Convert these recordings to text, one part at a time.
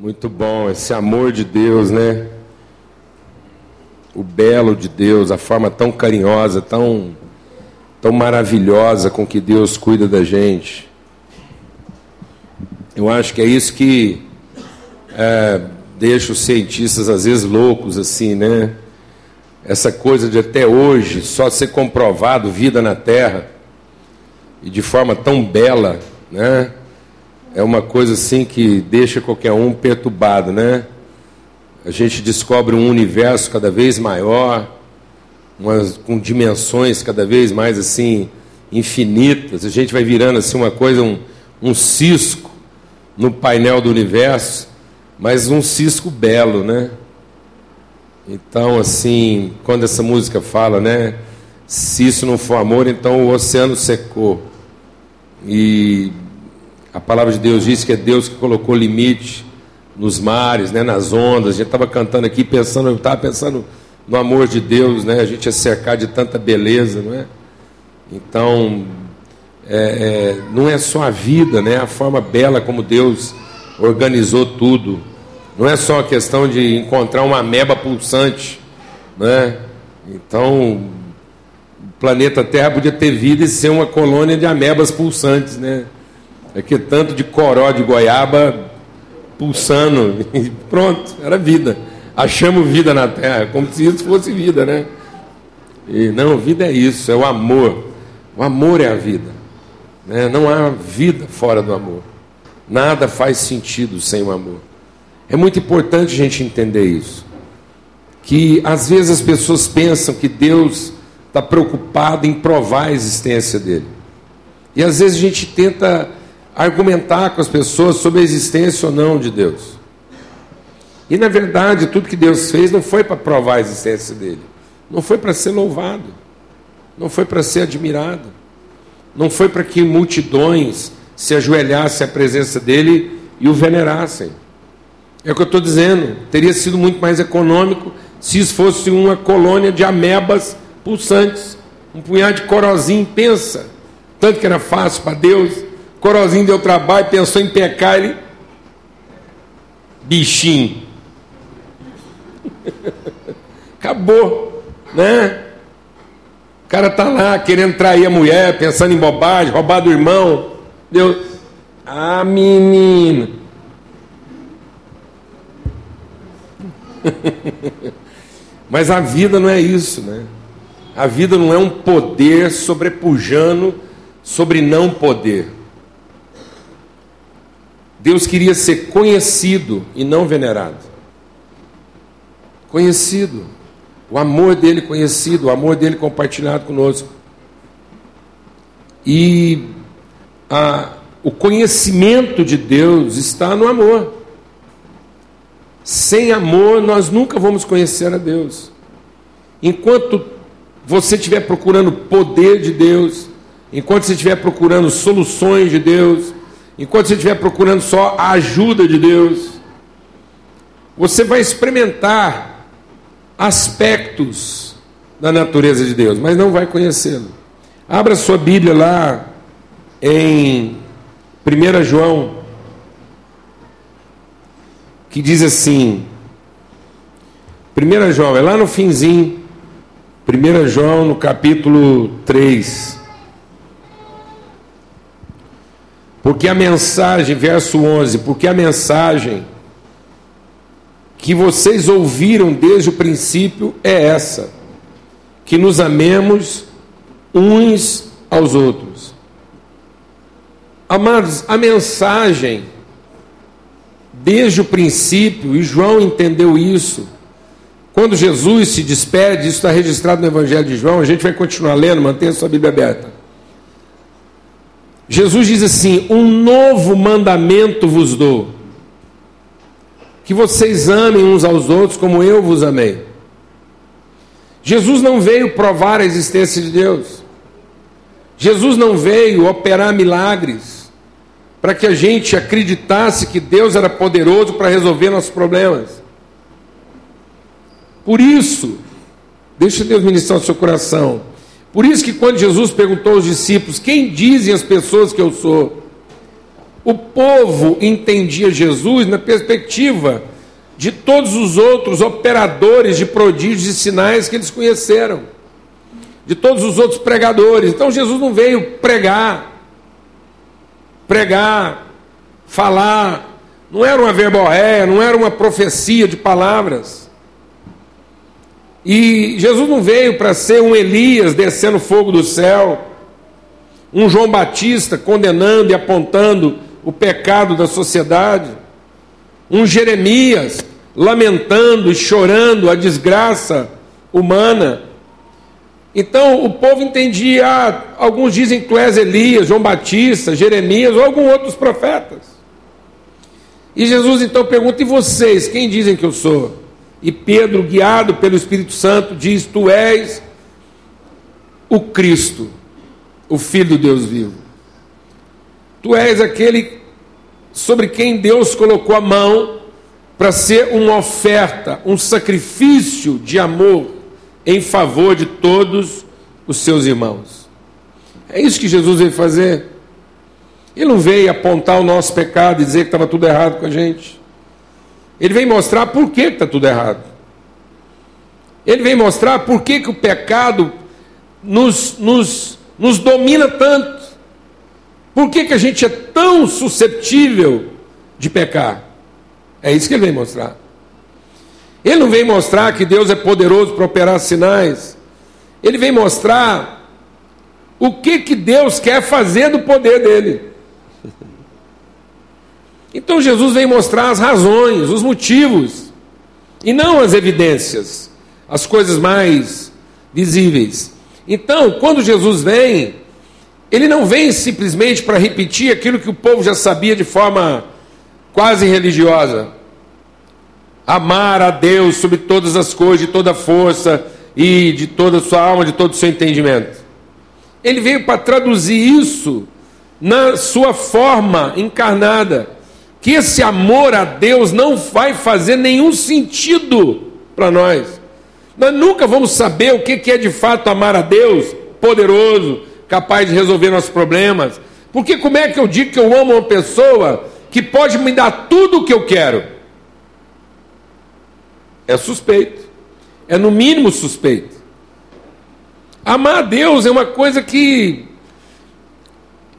Muito bom esse amor de Deus, né? O belo de Deus, a forma tão carinhosa, tão, tão maravilhosa com que Deus cuida da gente. Eu acho que é isso que é, deixa os cientistas às vezes loucos, assim, né? Essa coisa de até hoje só ser comprovado vida na Terra e de forma tão bela, né? É uma coisa assim que deixa qualquer um perturbado, né? A gente descobre um universo cada vez maior, umas, com dimensões cada vez mais assim infinitas. A gente vai virando assim uma coisa, um, um cisco no painel do universo, mas um cisco belo, né? Então, assim, quando essa música fala, né? Se isso não for amor, então o oceano secou. E a palavra de Deus diz que é Deus que colocou limite nos mares, né, nas ondas. A gente estava cantando aqui, pensando, eu estava pensando no amor de Deus, né? A gente é cercado de tanta beleza, não é? Então, é, é, não é só a vida, né? A forma bela como Deus organizou tudo. Não é só a questão de encontrar uma ameba pulsante, né? Então, o planeta Terra podia ter vida e ser uma colônia de amebas pulsantes, né? É que tanto de coró de goiaba pulsando, e pronto, era vida. Achamos vida na terra, como se isso fosse vida, né? E não, vida é isso, é o amor. O amor é a vida. Né? Não há vida fora do amor. Nada faz sentido sem o amor. É muito importante a gente entender isso. Que às vezes as pessoas pensam que Deus está preocupado em provar a existência dele. E às vezes a gente tenta argumentar com as pessoas sobre a existência ou não de Deus. E na verdade, tudo que Deus fez não foi para provar a existência dele, não foi para ser louvado, não foi para ser admirado, não foi para que multidões se ajoelhassem à presença dele e o venerassem. É o que eu estou dizendo, teria sido muito mais econômico se isso fosse uma colônia de amebas pulsantes, um punhado de corozinho, pensa, tanto que era fácil para Deus Corozinho deu trabalho, pensou em pecar ele. Bichinho. Acabou, né? O cara tá lá querendo trair a mulher, pensando em bobagem, roubar do irmão. Deus. Ah, menino. Mas a vida não é isso, né? A vida não é um poder sobrepujando sobre não poder. Deus queria ser conhecido e não venerado. Conhecido. O amor dele conhecido, o amor dele compartilhado conosco. E a, o conhecimento de Deus está no amor. Sem amor, nós nunca vamos conhecer a Deus. Enquanto você estiver procurando poder de Deus, enquanto você estiver procurando soluções de Deus, enquanto você estiver procurando só a ajuda de Deus, você vai experimentar aspectos da natureza de Deus, mas não vai conhecê-lo. Abra sua Bíblia lá em 1 João, que diz assim: 1 João, é lá no finzinho, 1 João no capítulo 3. Porque a mensagem, verso 11, porque a mensagem que vocês ouviram desde o princípio é essa: que nos amemos uns aos outros. Amados, a mensagem, desde o princípio, e João entendeu isso, quando Jesus se despede, isso está registrado no Evangelho de João, a gente vai continuar lendo, mantenha sua Bíblia aberta. Jesus diz assim: Um novo mandamento vos dou, que vocês amem uns aos outros como eu vos amei. Jesus não veio provar a existência de Deus. Jesus não veio operar milagres para que a gente acreditasse que Deus era poderoso para resolver nossos problemas. Por isso, deixa Deus ministrar o seu coração. Por isso que quando Jesus perguntou aos discípulos: "Quem dizem as pessoas que eu sou?", o povo entendia Jesus na perspectiva de todos os outros operadores de prodígios e sinais que eles conheceram, de todos os outros pregadores. Então Jesus não veio pregar, pregar, falar, não era uma verborréia, não era uma profecia de palavras. E Jesus não veio para ser um Elias descendo fogo do céu, um João Batista condenando e apontando o pecado da sociedade, um Jeremias lamentando e chorando a desgraça humana. Então o povo entendia, ah, alguns dizem que tu és Elias, João Batista, Jeremias ou alguns outros profetas. E Jesus então pergunta: e vocês, quem dizem que eu sou? E Pedro, guiado pelo Espírito Santo, diz: Tu és o Cristo, o Filho do Deus vivo. Tu és aquele sobre quem Deus colocou a mão para ser uma oferta, um sacrifício de amor em favor de todos os seus irmãos. É isso que Jesus veio fazer. Ele não veio apontar o nosso pecado e dizer que estava tudo errado com a gente. Ele vem mostrar por que está tudo errado. Ele vem mostrar por que, que o pecado nos, nos, nos domina tanto. Por que, que a gente é tão susceptível de pecar? É isso que ele vem mostrar. Ele não vem mostrar que Deus é poderoso para operar sinais. Ele vem mostrar o que, que Deus quer fazer do poder dele. Então Jesus vem mostrar as razões, os motivos, e não as evidências, as coisas mais visíveis. Então, quando Jesus vem, ele não vem simplesmente para repetir aquilo que o povo já sabia de forma quase religiosa. Amar a Deus sobre todas as coisas, de toda força e de toda a sua alma, de todo o seu entendimento. Ele veio para traduzir isso na sua forma encarnada. Que esse amor a Deus não vai fazer nenhum sentido para nós. Nós nunca vamos saber o que é de fato amar a Deus, poderoso, capaz de resolver nossos problemas. Porque como é que eu digo que eu amo uma pessoa que pode me dar tudo o que eu quero. É suspeito. É no mínimo suspeito. Amar a Deus é uma coisa que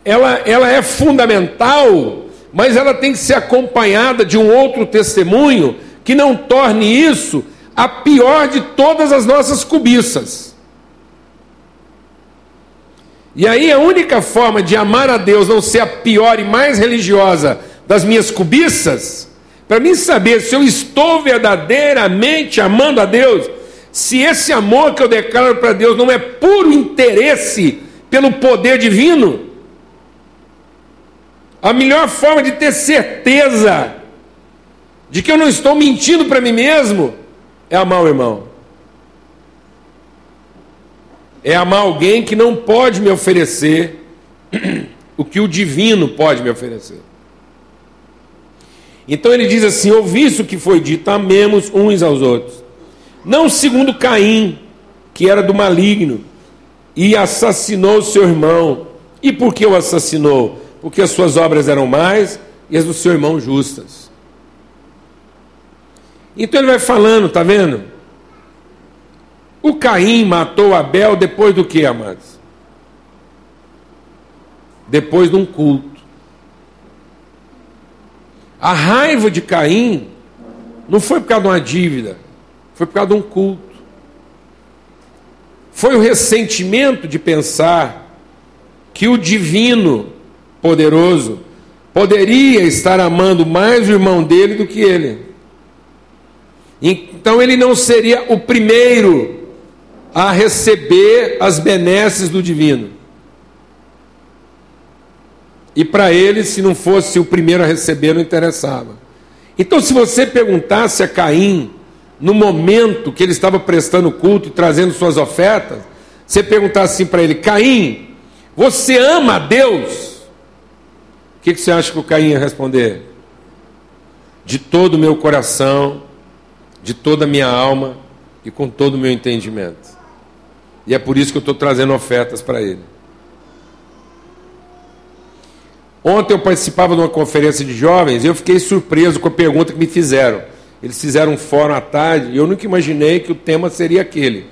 ela, ela é fundamental, mas ela tem que ser acompanhada de um outro testemunho que não torne isso a pior de todas as nossas cobiças. E aí a única forma de amar a Deus não ser a pior e mais religiosa das minhas cobiças, para mim saber se eu estou verdadeiramente amando a Deus, se esse amor que eu declaro para Deus não é puro interesse pelo poder divino, a melhor forma de ter certeza de que eu não estou mentindo para mim mesmo é amar o irmão. É amar alguém que não pode me oferecer o que o divino pode me oferecer. Então ele diz assim: ouvi isso que foi dito, amemos uns aos outros. Não segundo Caim, que era do maligno, e assassinou seu irmão. E por que o assassinou? Porque as suas obras eram mais e as do seu irmão justas. Então ele vai falando, tá vendo? O Caim matou Abel depois do que, amados? Depois de um culto. A raiva de Caim não foi por causa de uma dívida, foi por causa de um culto. Foi o ressentimento de pensar que o divino poderoso poderia estar amando mais o irmão dele do que ele. Então ele não seria o primeiro a receber as benesses do divino. E para ele, se não fosse o primeiro a receber, não interessava. Então, se você perguntasse a Caim, no momento que ele estava prestando culto e trazendo suas ofertas, você perguntasse assim para ele: Caim, você ama a Deus? O que, que você acha que o Caim ia responder? De todo o meu coração, de toda a minha alma e com todo o meu entendimento. E é por isso que eu estou trazendo ofertas para ele. Ontem eu participava de uma conferência de jovens e eu fiquei surpreso com a pergunta que me fizeram. Eles fizeram um fórum à tarde e eu nunca imaginei que o tema seria aquele.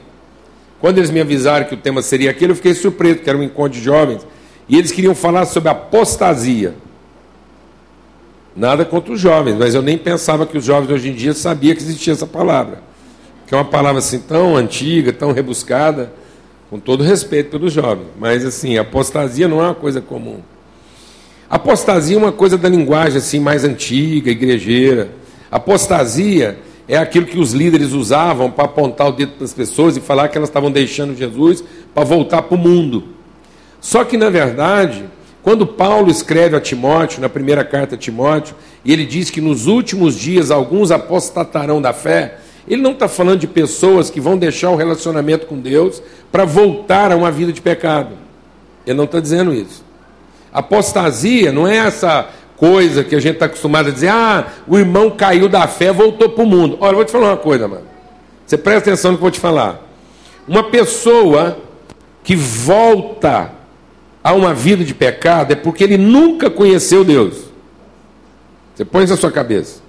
Quando eles me avisaram que o tema seria aquele, eu fiquei surpreso, era um encontro de jovens. E eles queriam falar sobre apostasia. Nada contra os jovens, mas eu nem pensava que os jovens hoje em dia sabiam que existia essa palavra. Que é uma palavra assim tão antiga, tão rebuscada, com todo respeito pelos jovens. Mas assim, apostasia não é uma coisa comum. Apostasia é uma coisa da linguagem assim mais antiga, igrejeira. Apostasia é aquilo que os líderes usavam para apontar o dedo para as pessoas e falar que elas estavam deixando Jesus para voltar para o mundo. Só que, na verdade, quando Paulo escreve a Timóteo, na primeira carta a Timóteo, e ele diz que nos últimos dias alguns apostatarão da fé, ele não está falando de pessoas que vão deixar o relacionamento com Deus para voltar a uma vida de pecado. Ele não está dizendo isso. Apostasia não é essa coisa que a gente está acostumado a dizer, ah, o irmão caiu da fé, voltou para o mundo. Olha, eu vou te falar uma coisa, mano. Você presta atenção no que eu vou te falar. Uma pessoa que volta a uma vida de pecado é porque ele nunca conheceu Deus. Você põe isso na sua cabeça.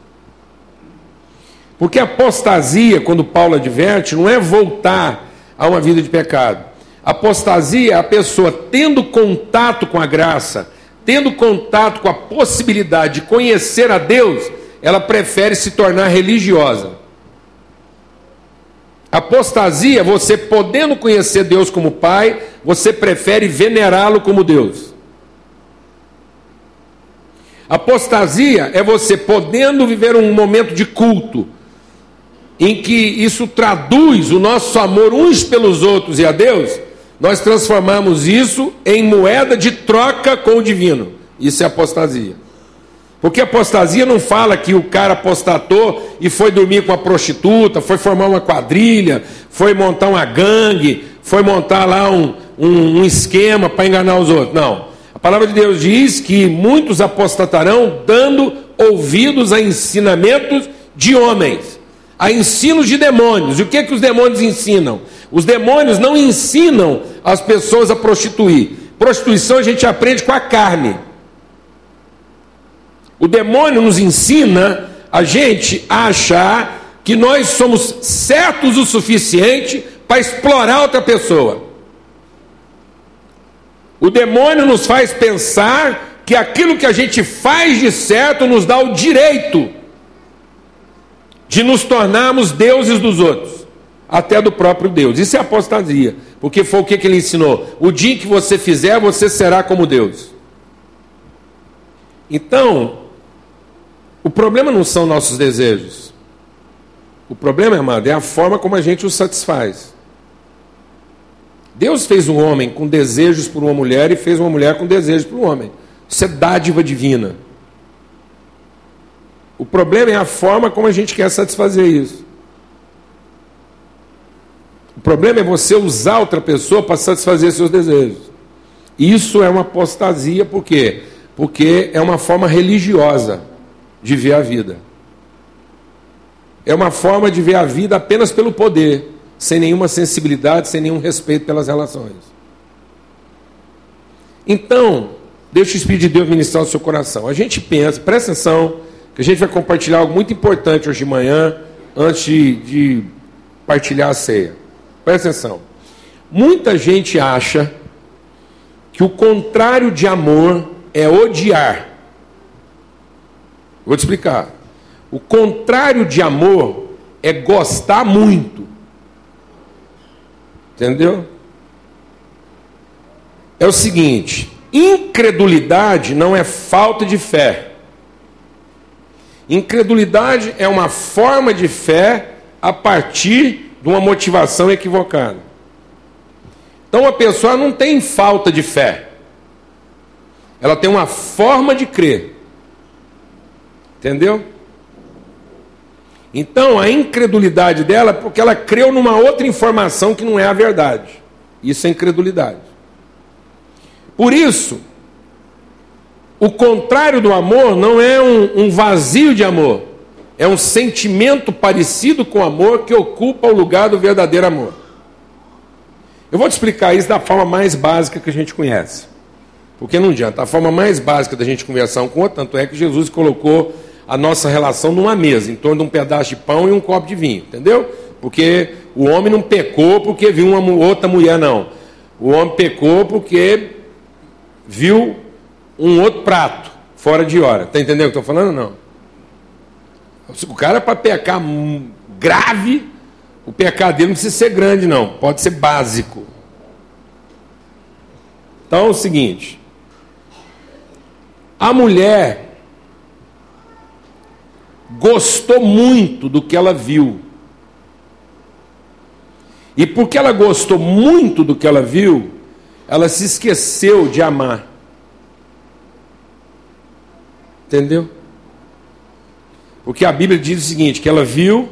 Porque apostasia, quando Paulo adverte, não é voltar a uma vida de pecado. Apostasia é a pessoa tendo contato com a graça, tendo contato com a possibilidade de conhecer a Deus, ela prefere se tornar religiosa. Apostasia, você podendo conhecer Deus como Pai, você prefere venerá-lo como Deus. Apostasia é você podendo viver um momento de culto, em que isso traduz o nosso amor uns pelos outros e a Deus, nós transformamos isso em moeda de troca com o divino. Isso é apostasia. Porque apostasia não fala que o cara apostatou e foi dormir com a prostituta, foi formar uma quadrilha, foi montar uma gangue, foi montar lá um, um, um esquema para enganar os outros. Não. A palavra de Deus diz que muitos apostatarão dando ouvidos a ensinamentos de homens, a ensinos de demônios. E o que, é que os demônios ensinam? Os demônios não ensinam as pessoas a prostituir. Prostituição a gente aprende com a carne. O demônio nos ensina a gente a achar que nós somos certos o suficiente para explorar outra pessoa. O demônio nos faz pensar que aquilo que a gente faz de certo nos dá o direito de nos tornarmos deuses dos outros até do próprio Deus. Isso é apostasia, porque foi o que, ele ensinou: o dia que você fizer, você será como Deus. Então, o problema não são nossos desejos. O problema, amado, é a forma como a gente os satisfaz. Deus fez um homem com desejos por uma mulher e fez uma mulher com desejos por um homem. Isso é dádiva divina. O problema é a forma como a gente quer satisfazer isso. O problema é você usar outra pessoa para satisfazer seus desejos. Isso é uma apostasia, por quê? Porque é uma forma religiosa de ver a vida. É uma forma de ver a vida apenas pelo poder, sem nenhuma sensibilidade, sem nenhum respeito pelas relações. Então, deixa o Espírito de Deus ministrar o seu coração. A gente pensa, presta atenção, que a gente vai compartilhar algo muito importante hoje de manhã, antes de, de partilhar a ceia. Presta atenção. Muita gente acha que o contrário de amor é odiar. Vou te explicar. O contrário de amor é gostar muito. Entendeu? É o seguinte: incredulidade não é falta de fé. Incredulidade é uma forma de fé a partir de uma motivação equivocada. Então a pessoa não tem falta de fé, ela tem uma forma de crer. Entendeu? Então a incredulidade dela é porque ela creu numa outra informação que não é a verdade. Isso é incredulidade. Por isso, o contrário do amor não é um, um vazio de amor, é um sentimento parecido com amor que ocupa o lugar do verdadeiro amor. Eu vou te explicar isso da forma mais básica que a gente conhece. Porque não adianta. A forma mais básica da gente conversar um com o outro, tanto é que Jesus colocou a nossa relação numa mesa, em torno de um pedaço de pão e um copo de vinho, entendeu? Porque o homem não pecou porque viu uma outra mulher, não. O homem pecou porque viu um outro prato, fora de hora. Está entendendo o que eu estou falando? Não. O cara, para pecar grave, o pecado dele não precisa ser grande, não. Pode ser básico. Então é o seguinte: a mulher gostou muito do que ela viu. E porque ela gostou muito do que ela viu, ela se esqueceu de amar. Entendeu? Porque a Bíblia diz o seguinte: que ela viu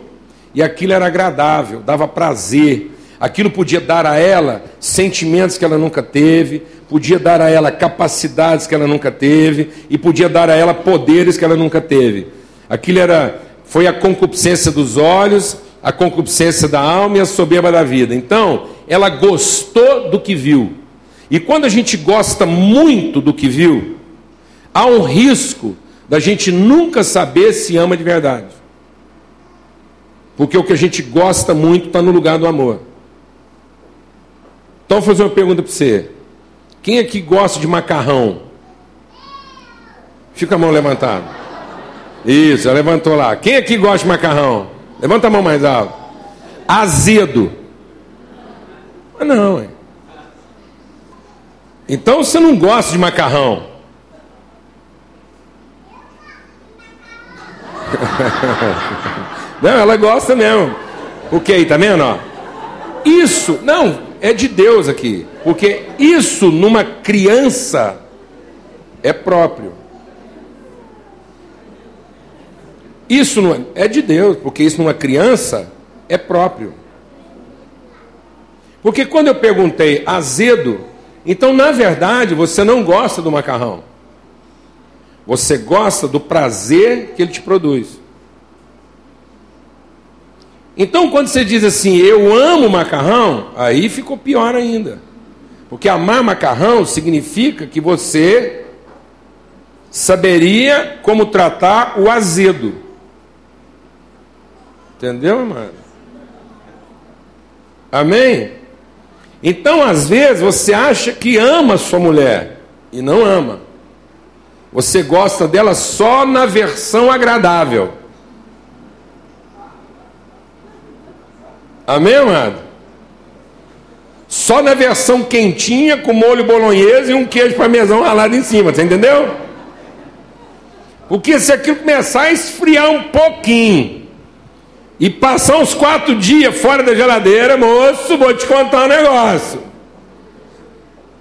e aquilo era agradável, dava prazer, aquilo podia dar a ela sentimentos que ela nunca teve, podia dar a ela capacidades que ela nunca teve e podia dar a ela poderes que ela nunca teve. Aquilo era foi a concupiscência dos olhos, a concupiscência da alma e a soberba da vida. Então, ela gostou do que viu. E quando a gente gosta muito do que viu, há um risco da gente nunca saber se ama de verdade. Porque o que a gente gosta muito está no lugar do amor. Então, vou fazer uma pergunta para você. Quem aqui gosta de macarrão? Fica a mão levantada. Isso, já levantou lá. Quem aqui gosta de macarrão? Levanta a mão mais alto. Azedo. Ah, não, hein? Então você não gosta de macarrão. não, ela gosta mesmo. O que aí, tá vendo? Isso, não, é de Deus aqui. Porque isso numa criança é próprio. Isso não é, é de Deus, porque isso numa criança é próprio. Porque quando eu perguntei azedo, então, na verdade, você não gosta do macarrão. Você gosta do prazer que ele te produz. Então, quando você diz assim, eu amo macarrão, aí ficou pior ainda. Porque amar macarrão significa que você saberia como tratar o azedo. Entendeu, amado? Amém? Então, às vezes, você acha que ama sua mulher e não ama. Você gosta dela só na versão agradável. Amém, amado? Só na versão quentinha, com molho bolonhesa e um queijo parmesão ralado em cima, você entendeu? Porque se aquilo começar a esfriar um pouquinho, e passar uns quatro dias fora da geladeira, moço, vou te contar um negócio.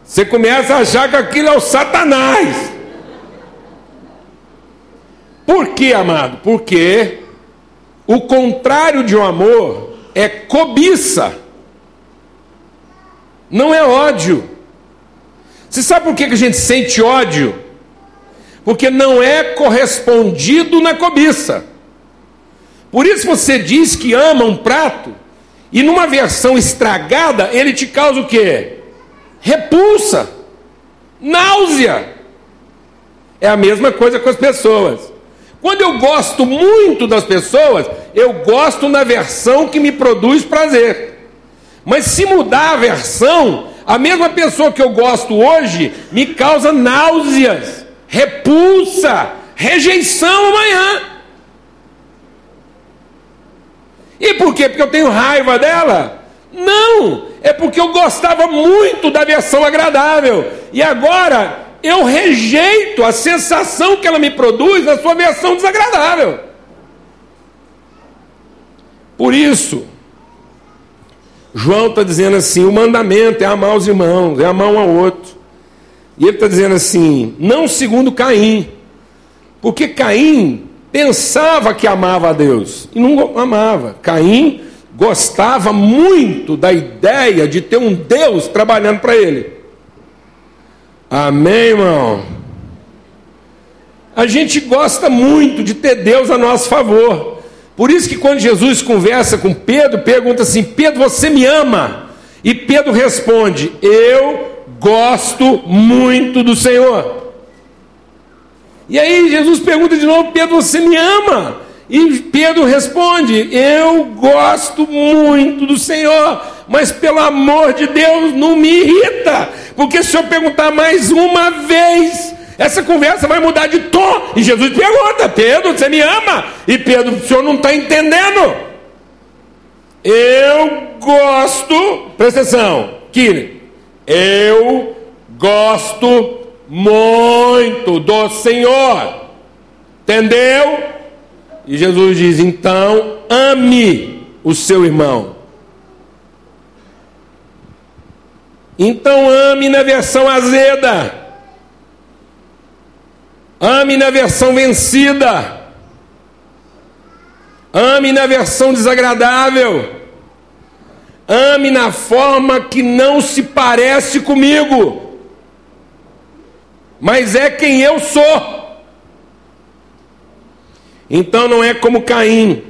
Você começa a achar que aquilo é o Satanás. Por quê, amado? Porque o contrário de um amor é cobiça, não é ódio. Você sabe por que a gente sente ódio? Porque não é correspondido na cobiça. Por isso você diz que ama um prato e numa versão estragada ele te causa o quê? Repulsa, náusea. É a mesma coisa com as pessoas. Quando eu gosto muito das pessoas, eu gosto na versão que me produz prazer. Mas se mudar a versão, a mesma pessoa que eu gosto hoje me causa náuseas, repulsa, rejeição amanhã. E por quê? Porque eu tenho raiva dela? Não, é porque eu gostava muito da versão agradável. E agora eu rejeito a sensação que ela me produz na sua versão desagradável. Por isso, João está dizendo assim: o mandamento é amar os irmãos, é amar um ao outro. E ele está dizendo assim: não segundo Caim, porque Caim pensava que amava a Deus e não amava. Caim gostava muito da ideia de ter um Deus trabalhando para ele. Amém, irmão? A gente gosta muito de ter Deus a nosso favor. Por isso que quando Jesus conversa com Pedro, pergunta assim: Pedro, você me ama? E Pedro responde: Eu gosto muito do Senhor. E aí Jesus pergunta de novo: Pedro, você me ama? E Pedro responde: Eu gosto muito do Senhor, mas pelo amor de Deus, não me irrita, porque se eu perguntar mais uma vez, essa conversa vai mudar de tom. E Jesus pergunta: Pedro, você me ama? E Pedro, o senhor não está entendendo. Eu gosto, presta atenção, que eu gosto muito do Senhor, entendeu? E Jesus diz: então ame o seu irmão. Então ame na versão azeda. Ame na versão vencida. Ame na versão desagradável. Ame na forma que não se parece comigo, mas é quem eu sou. Então não é como Caim,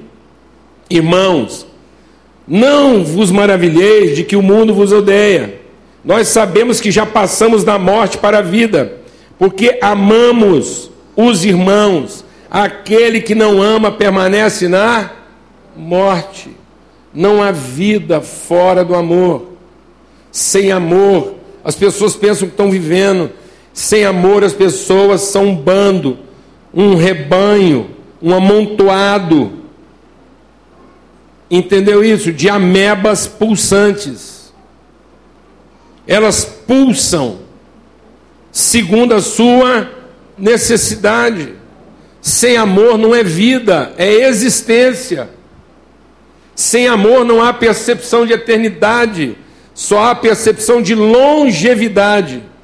irmãos, não vos maravilheis de que o mundo vos odeia. Nós sabemos que já passamos da morte para a vida porque amamos os irmãos. Aquele que não ama permanece na morte. Não há vida fora do amor. Sem amor, as pessoas pensam que estão vivendo. Sem amor, as pessoas são um bando, um rebanho, um amontoado. Entendeu isso? De amebas pulsantes. Elas pulsam segundo a sua necessidade. Sem amor não é vida, é existência. Sem amor não há percepção de eternidade, só há percepção de longevidade.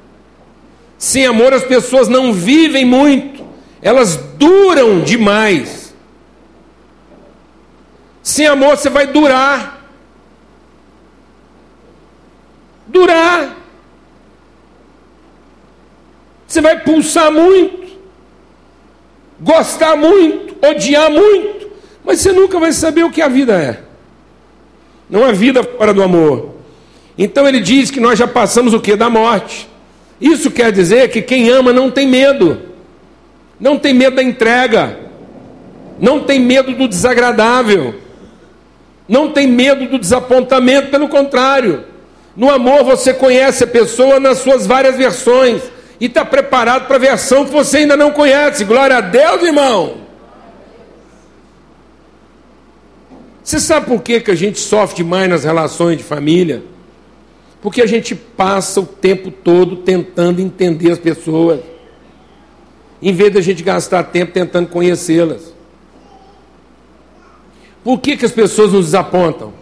Sem amor as pessoas não vivem muito, elas duram demais. Sem amor você vai durar. Durar. Você vai pulsar muito, gostar muito, odiar muito, mas você nunca vai saber o que a vida é. Não há vida fora do amor. Então ele diz que nós já passamos o que? Da morte. Isso quer dizer que quem ama não tem medo, não tem medo da entrega, não tem medo do desagradável, não tem medo do desapontamento, pelo contrário. No amor você conhece a pessoa nas suas várias versões e está preparado para a versão que você ainda não conhece. Glória a Deus, irmão. Você sabe por que, que a gente sofre demais nas relações de família? Porque a gente passa o tempo todo tentando entender as pessoas, em vez de a gente gastar tempo tentando conhecê-las. Por que, que as pessoas nos desapontam?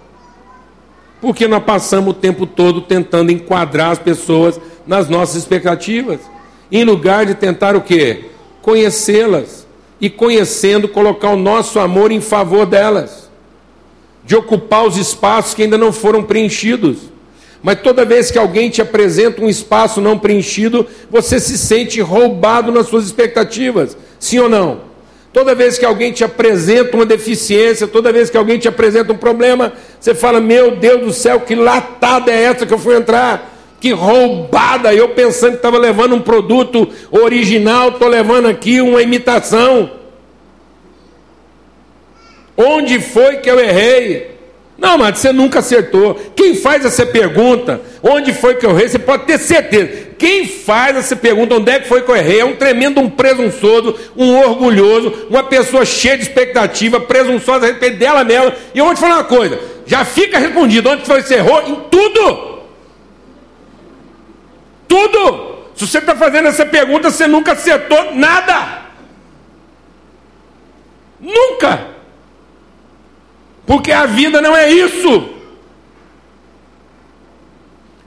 Porque nós passamos o tempo todo tentando enquadrar as pessoas nas nossas expectativas, em lugar de tentar o quê? Conhecê-las e conhecendo colocar o nosso amor em favor delas, de ocupar os espaços que ainda não foram preenchidos. Mas toda vez que alguém te apresenta um espaço não preenchido, você se sente roubado nas suas expectativas. Sim ou não? Toda vez que alguém te apresenta uma deficiência, toda vez que alguém te apresenta um problema, você fala: Meu Deus do céu, que latada é essa que eu fui entrar? Que roubada! Eu pensando que estava levando um produto original, estou levando aqui uma imitação. Onde foi que eu errei? Não, mas você nunca acertou. Quem faz essa pergunta, onde foi que eu errei, você pode ter certeza. Quem faz essa pergunta, onde é que foi que eu errei, é um tremendo um presunçoso, um orgulhoso, uma pessoa cheia de expectativa, presunçosa a respeito dela mesma. E eu vou te falar uma coisa: já fica respondido onde foi que você errou em tudo. Tudo. Se você está fazendo essa pergunta, você nunca acertou nada. Nunca. Porque a vida não é isso.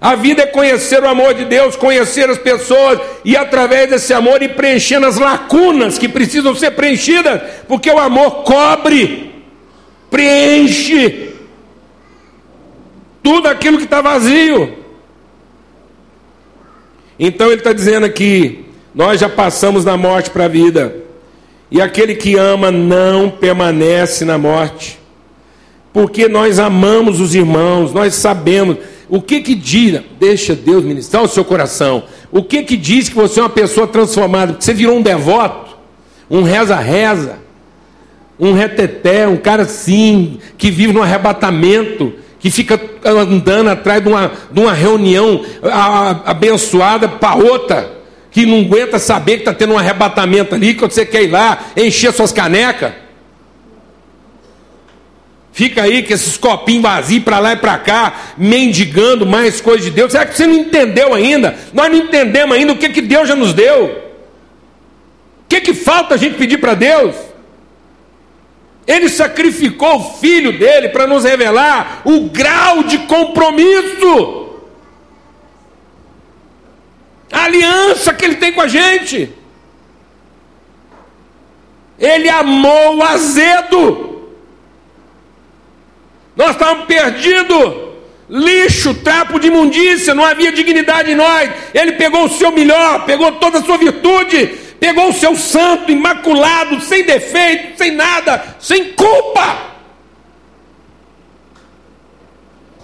A vida é conhecer o amor de Deus, conhecer as pessoas e através desse amor ir preenchendo as lacunas que precisam ser preenchidas, porque o amor cobre, preenche tudo aquilo que está vazio. Então ele está dizendo aqui: nós já passamos da morte para a vida, e aquele que ama não permanece na morte, porque nós amamos os irmãos, nós sabemos. O que que diz? Deixa Deus ministrar o seu coração. O que que diz que você é uma pessoa transformada? Porque você virou um devoto, um reza-reza, um reteté, um cara assim, que vive no arrebatamento, que fica andando atrás de uma, de uma reunião abençoada para outra, que não aguenta saber que está tendo um arrebatamento ali, quando você quer ir lá encher suas canecas. Fica aí com esses copinhos vazios para lá e para cá, mendigando mais coisas de Deus. Será que você não entendeu ainda? Nós não entendemos ainda o que, que Deus já nos deu. O que, que falta a gente pedir para Deus? Ele sacrificou o filho dele para nos revelar o grau de compromisso, a aliança que ele tem com a gente. Ele amou o azedo. Nós estávamos perdidos, lixo, trapo de imundícia, não havia dignidade em nós. Ele pegou o seu melhor, pegou toda a sua virtude, pegou o seu santo, imaculado, sem defeito, sem nada, sem culpa.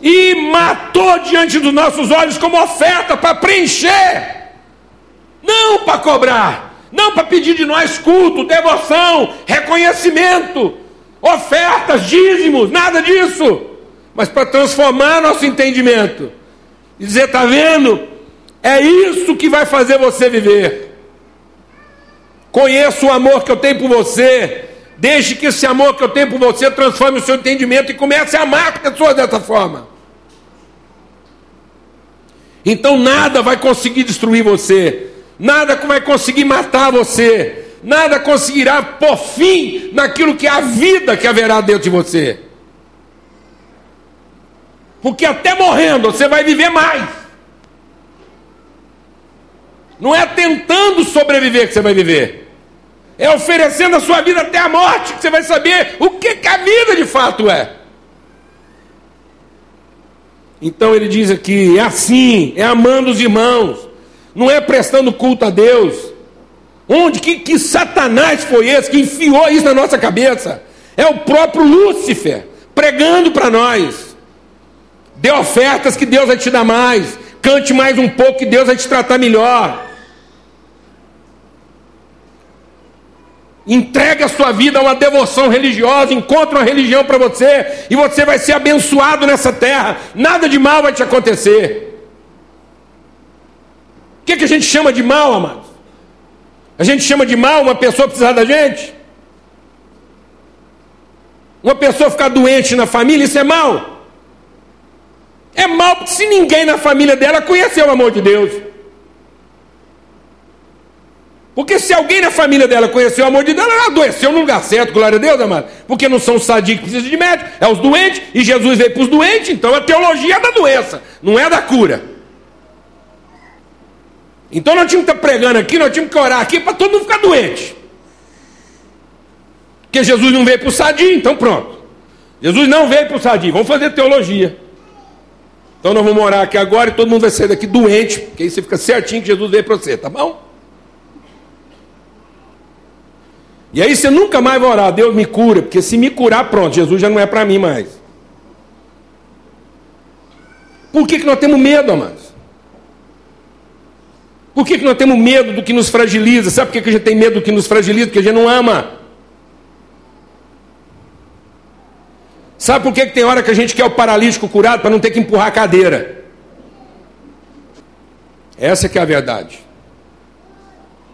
E matou diante dos nossos olhos como oferta para preencher, não para cobrar, não para pedir de nós culto, devoção, reconhecimento ofertas, dízimos, nada disso, mas para transformar nosso entendimento e dizer: está vendo? É isso que vai fazer você viver. Conheço o amor que eu tenho por você. Deixe que esse amor que eu tenho por você transforme o seu entendimento e comece a amar pessoas dessa forma. Então nada vai conseguir destruir você, nada vai conseguir matar você, nada conseguirá por fim naquilo que é a vida que haverá dentro de você. Porque até morrendo você vai viver mais. Não é tentando sobreviver que você vai viver. É oferecendo a sua vida até a morte que você vai saber o que, que a vida de fato é. Então ele diz aqui: é assim, é amando os irmãos, não é prestando culto a Deus, Onde que, que Satanás foi esse que enfiou isso na nossa cabeça? É o próprio Lúcifer pregando para nós. Dê ofertas que Deus vai te dar mais. Cante mais um pouco que Deus vai te tratar melhor. Entregue a sua vida a uma devoção religiosa, encontre uma religião para você e você vai ser abençoado nessa terra. Nada de mal vai te acontecer. O que, que a gente chama de mal, amados? A gente chama de mal uma pessoa precisar da gente? Uma pessoa ficar doente na família, isso é mal. É mal se ninguém na família dela conheceu o amor de Deus. Porque se alguém na família dela conheceu o amor de Deus, ela adoeceu no lugar certo, glória a Deus, amado. Porque não são os sadios que precisam de médico, é os doentes, e Jesus veio para os doentes, então a teologia é da doença, não é da cura. Então nós tínhamos que estar pregando aqui, nós tínhamos que orar aqui para todo mundo ficar doente. Porque Jesus não veio para o sadio, então pronto. Jesus não veio para o sadio, vamos fazer teologia. Então nós vamos orar aqui agora e todo mundo vai sair daqui doente, porque aí você fica certinho que Jesus veio para você, tá bom? E aí você nunca mais vai orar, Deus me cura, porque se me curar, pronto, Jesus já não é para mim mais. Por que, que nós temos medo, amados? Por que, que nós temos medo do que nos fragiliza? Sabe por que, que a gente tem medo do que nos fragiliza? Porque a gente não ama. Sabe por que, que tem hora que a gente quer o paralítico curado para não ter que empurrar a cadeira? Essa que é a verdade.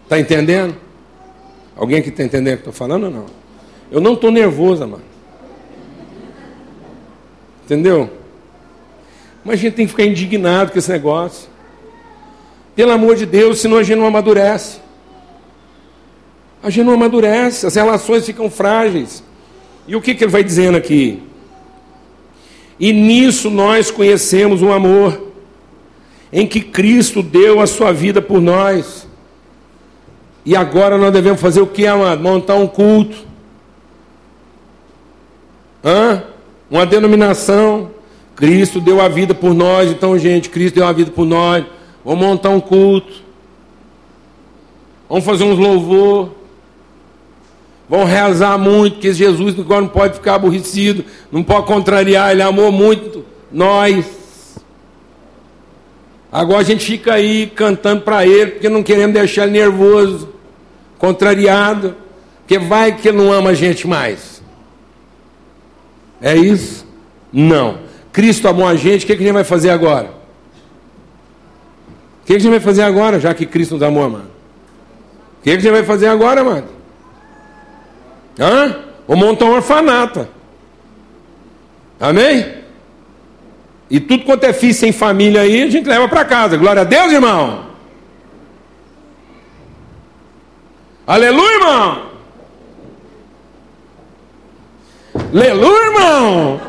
Está entendendo? Alguém que está entendendo o que estou falando ou não? Eu não estou nervoso, mano. Entendeu? Mas a gente tem que ficar indignado com esse negócio. Pelo amor de Deus, senão a gente não amadurece. A gente não amadurece, as relações ficam frágeis. E o que, que ele vai dizendo aqui? E nisso nós conhecemos um amor, em que Cristo deu a sua vida por nós. E agora nós devemos fazer o que, amado? Montar um culto. Hã? Uma denominação. Cristo deu a vida por nós. Então, gente, Cristo deu a vida por nós. Vamos montar um culto. Vamos fazer uns louvor. Vamos rezar muito, porque Jesus agora não pode ficar aborrecido, não pode contrariar, ele amou muito nós. Agora a gente fica aí cantando para ele, porque não queremos deixar ele nervoso, contrariado, porque vai que ele não ama a gente mais. É isso? Não. Cristo amou a gente, o que, que a gente vai fazer agora? O que, a gente vai fazer agora, já que Cristo nos amou, mano? O que, a gente vai fazer agora, mano? Hã? Vou montar um orfanato. Amém? E tudo quanto é filho sem família aí, a gente leva para casa. Glória a Deus, irmão. Aleluia, irmão. Aleluia, irmão.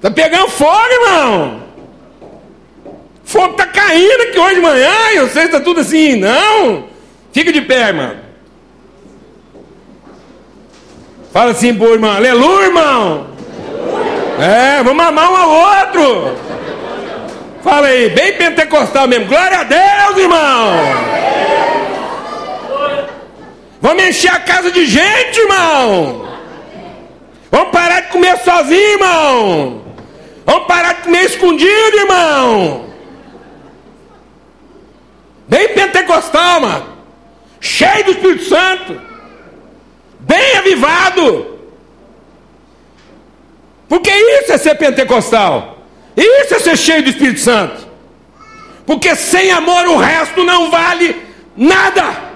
Tá pegando fogo, irmão. Fogo tá caindo aqui hoje de manhã. Eu sei que tá tudo assim. Não. Fica de pé, irmão. Fala assim pro irmão. Aleluia, irmão. É, vamos amar um ao outro. Fala aí, bem pentecostal mesmo. Glória a Deus, irmão. Vamos encher a casa de gente, irmão. Vamos parar de comer sozinho, irmão. Vamos parar de comer escondido, irmão. Bem pentecostal, mano. Cheio do Espírito Santo. Bem avivado. Porque isso é ser pentecostal. Isso é ser cheio do Espírito Santo. Porque sem amor o resto não vale nada.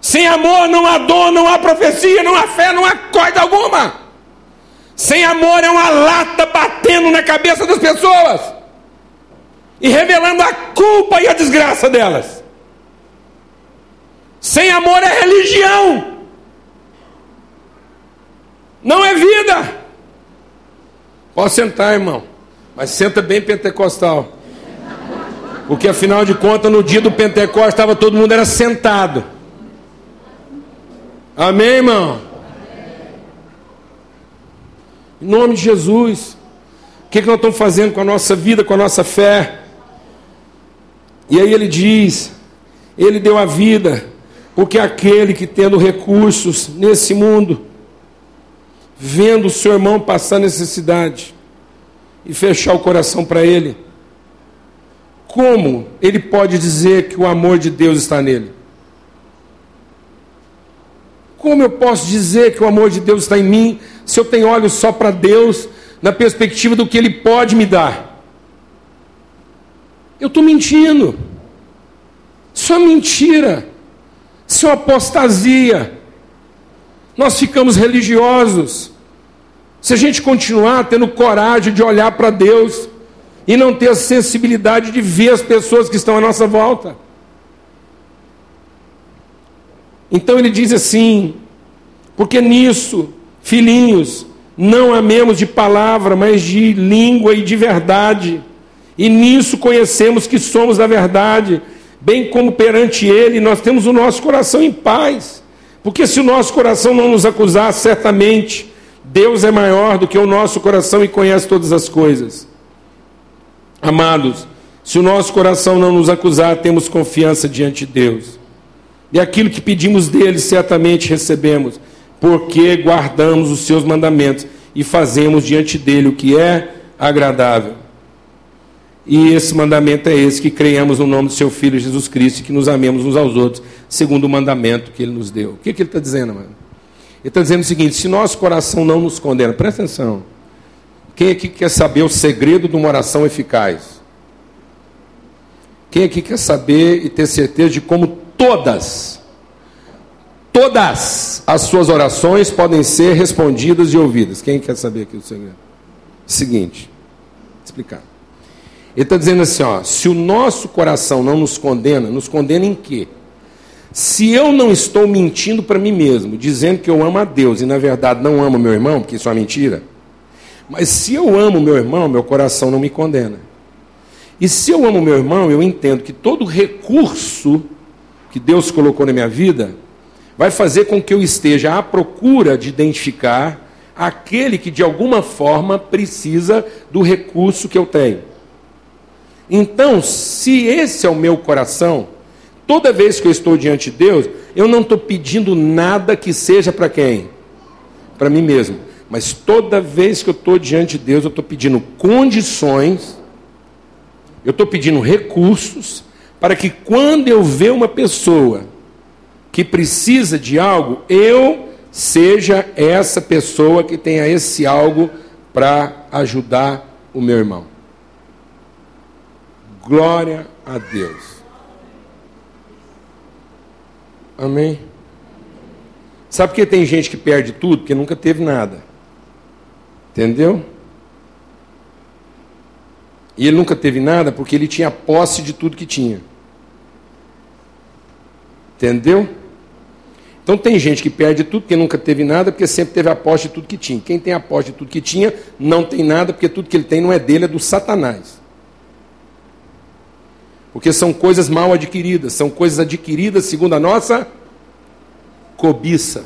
Sem amor não há dor, não há profecia, não há fé, não há coisa alguma. Sem amor é uma lata batendo na cabeça das pessoas e revelando a culpa e a desgraça delas. Sem amor é religião não é vida. Pode sentar, irmão, mas senta bem pentecostal. Porque afinal de contas, no dia do Pentecostes, estava todo mundo era sentado. Amém, irmão? Em nome de Jesus. O que, que nós estamos fazendo com a nossa vida, com a nossa fé? E aí ele diz: Ele deu a vida, porque aquele que tendo recursos nesse mundo, vendo o seu irmão passar necessidade e fechar o coração para ele, como ele pode dizer que o amor de Deus está nele? Como eu posso dizer que o amor de Deus está em mim se eu tenho olhos só para Deus na perspectiva do que Ele pode me dar? Eu estou mentindo. Isso é mentira. Isso é apostasia. Nós ficamos religiosos. Se a gente continuar tendo coragem de olhar para Deus e não ter a sensibilidade de ver as pessoas que estão à nossa volta. Então ele diz assim: porque nisso, filhinhos, não amemos de palavra, mas de língua e de verdade. E nisso conhecemos que somos da verdade, bem como perante Ele nós temos o nosso coração em paz. Porque se o nosso coração não nos acusar, certamente Deus é maior do que o nosso coração e conhece todas as coisas. Amados, se o nosso coração não nos acusar, temos confiança diante de Deus. E aquilo que pedimos dele, certamente recebemos, porque guardamos os seus mandamentos e fazemos diante dele o que é agradável. E esse mandamento é esse: que creiamos no nome do seu Filho Jesus Cristo e que nos amemos uns aos outros, segundo o mandamento que ele nos deu. O que, que ele está dizendo, mano? Ele está dizendo o seguinte: se nosso coração não nos condena, presta atenção. Quem aqui quer saber o segredo de uma oração eficaz? Quem aqui quer saber e ter certeza de como todas, todas as suas orações podem ser respondidas e ouvidas? Quem quer saber aqui o segredo? Seguinte, explicar. Ele está dizendo assim: ó, se o nosso coração não nos condena, nos condena em quê? Se eu não estou mentindo para mim mesmo, dizendo que eu amo a Deus e na verdade não amo meu irmão, porque isso é uma mentira, mas se eu amo meu irmão, meu coração não me condena. E se eu amo meu irmão, eu entendo que todo recurso que Deus colocou na minha vida vai fazer com que eu esteja à procura de identificar aquele que de alguma forma precisa do recurso que eu tenho. Então, se esse é o meu coração, toda vez que eu estou diante de Deus, eu não estou pedindo nada que seja para quem? Para mim mesmo. Mas toda vez que eu estou diante de Deus, eu estou pedindo condições, eu estou pedindo recursos, para que quando eu ver uma pessoa que precisa de algo, eu seja essa pessoa que tenha esse algo para ajudar o meu irmão. Glória a Deus. Amém? Sabe por que tem gente que perde tudo? Porque nunca teve nada. Entendeu? E ele nunca teve nada porque ele tinha posse de tudo que tinha. Entendeu? Então tem gente que perde tudo porque nunca teve nada, porque sempre teve a posse de tudo que tinha. Quem tem a posse de tudo que tinha, não tem nada, porque tudo que ele tem não é dele, é do Satanás. Porque são coisas mal adquiridas, são coisas adquiridas segundo a nossa cobiça.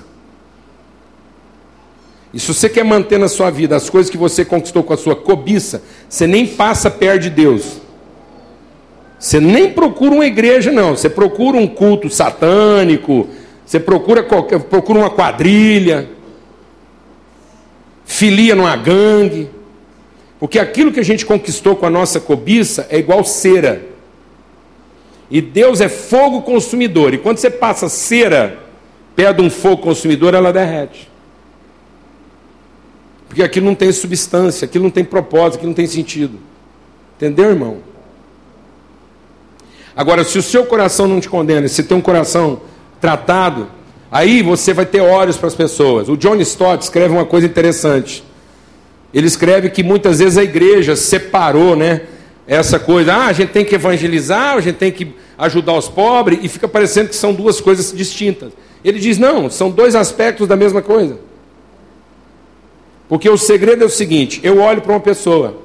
E se você quer manter na sua vida as coisas que você conquistou com a sua cobiça, você nem passa perto de Deus. Você nem procura uma igreja, não. Você procura um culto satânico, você procura, qualquer, procura uma quadrilha, filia numa gangue. Porque aquilo que a gente conquistou com a nossa cobiça é igual cera. E Deus é fogo consumidor. E quando você passa cera perto de um fogo consumidor, ela derrete. Porque aquilo não tem substância, aquilo não tem propósito, aquilo não tem sentido. Entendeu, irmão? Agora, se o seu coração não te condena, se tem um coração tratado, aí você vai ter olhos para as pessoas. O John Stott escreve uma coisa interessante. Ele escreve que muitas vezes a igreja separou, né? Essa coisa, ah, a gente tem que evangelizar, a gente tem que ajudar os pobres, e fica parecendo que são duas coisas distintas. Ele diz, não, são dois aspectos da mesma coisa. Porque o segredo é o seguinte: eu olho para uma pessoa,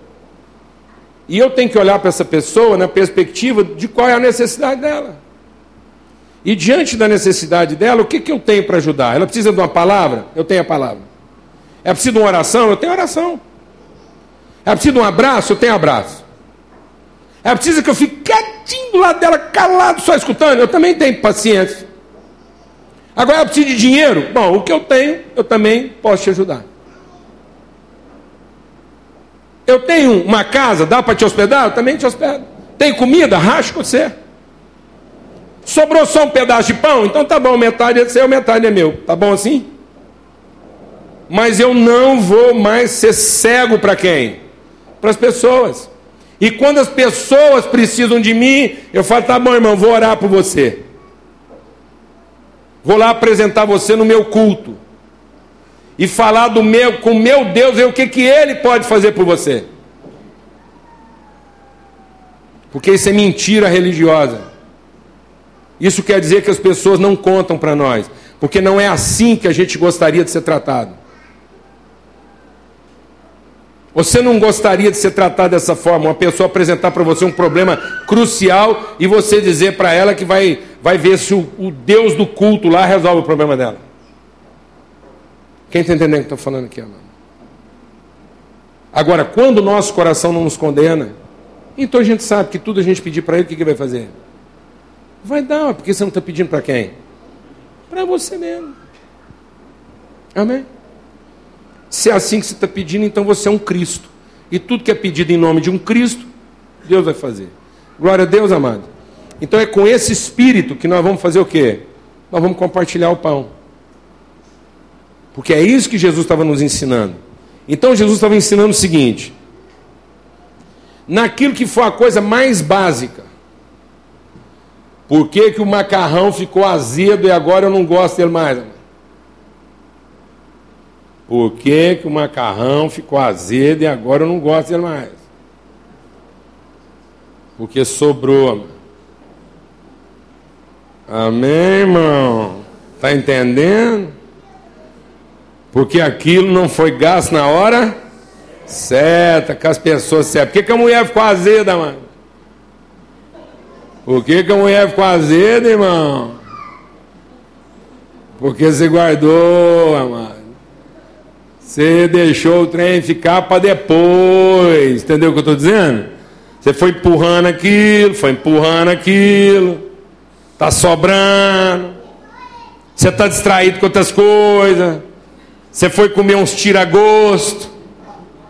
e eu tenho que olhar para essa pessoa na perspectiva de qual é a necessidade dela. E diante da necessidade dela, o que, que eu tenho para ajudar? Ela precisa de uma palavra? Eu tenho a palavra. É preciso de uma oração? Eu tenho oração. É preciso de um abraço? Eu tenho abraço. É preciso que eu fique quietinho do lado dela, calado, só escutando? Eu também tenho paciência. Agora eu preciso de dinheiro? Bom, o que eu tenho, eu também posso te ajudar. Eu tenho uma casa, dá para te hospedar? Eu também te hospedo. Tem comida? Com você. Sobrou só um pedaço de pão? Então tá bom, metade é seu, metade é meu. Tá bom assim? Mas eu não vou mais ser cego para quem? Para as pessoas. E quando as pessoas precisam de mim, eu falo: tá bom, irmão, vou orar por você. Vou lá apresentar você no meu culto. E falar do meu, com meu Deus, e o que, que ele pode fazer por você. Porque isso é mentira religiosa. Isso quer dizer que as pessoas não contam para nós, porque não é assim que a gente gostaria de ser tratado. Você não gostaria de ser tratado dessa forma? Uma pessoa apresentar para você um problema crucial e você dizer para ela que vai, vai ver se o, o, Deus do culto lá resolve o problema dela. Quem está entendendo o que estou falando aqui, amado? Agora, quando o nosso coração não nos condena, então a gente sabe que tudo a gente pedir para ele, o que, que vai fazer? Vai dar, porque você não está pedindo para quem? Para você mesmo. Amém? Se é assim que você está pedindo, então você é um Cristo. E tudo que é pedido em nome de um Cristo, Deus vai fazer. Glória a Deus, amado. Então é com esse espírito que nós vamos fazer o quê? Nós vamos compartilhar o pão. Porque é isso que Jesus estava nos ensinando. Então Jesus estava ensinando o seguinte: naquilo que foi a coisa mais básica, por que, que o macarrão ficou azedo e agora eu não gosto dele mais? Por que, que o macarrão ficou azedo e agora eu não gosto dele mais? Porque sobrou. Amém, irmão? Está entendendo? Porque aquilo não foi gasto na hora certa, com as pessoas certas. Por que, que a mulher ficou azeda, mano? Por que, que a mulher ficou azeda, irmão? Porque você guardou, amado. Você deixou o trem ficar para depois. Entendeu o que eu estou dizendo? Você foi empurrando aquilo, foi empurrando aquilo. Está sobrando. Você está distraído com outras coisas. Você foi comer uns tira-gosto.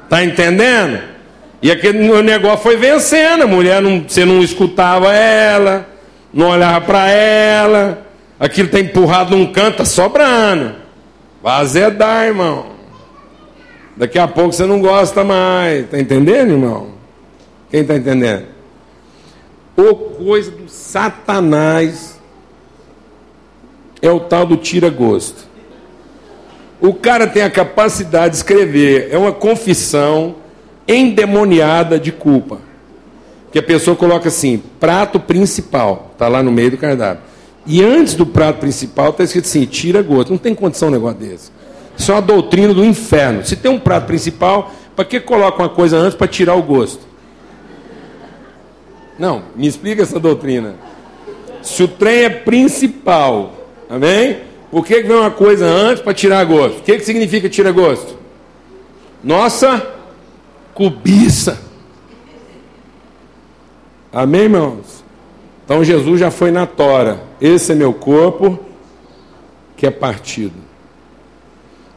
Tá entendendo? E aquele negócio foi vencendo. A mulher, não, você não escutava ela, não olhava para ela. Aquilo está empurrado num canto, tá sobrando. Vai azedar, irmão. Daqui a pouco você não gosta mais. Tá entendendo, irmão? Quem está entendendo? Ou coisa do Satanás é o tal do tira-gosto. O cara tem a capacidade de escrever, é uma confissão endemoniada de culpa. Que a pessoa coloca assim, prato principal, está lá no meio do cardápio. E antes do prato principal está escrito assim, tira gosto. Não tem condição um negócio desse. Isso é uma doutrina do inferno. Se tem um prato principal, para que coloca uma coisa antes para tirar o gosto? Não, me explica essa doutrina. Se o trem é principal, amém? Por que, vem uma coisa antes para tirar gosto? O que, que significa tirar gosto? Nossa cobiça. Amém, irmãos? Então Jesus já foi na tora. Esse é meu corpo que é partido.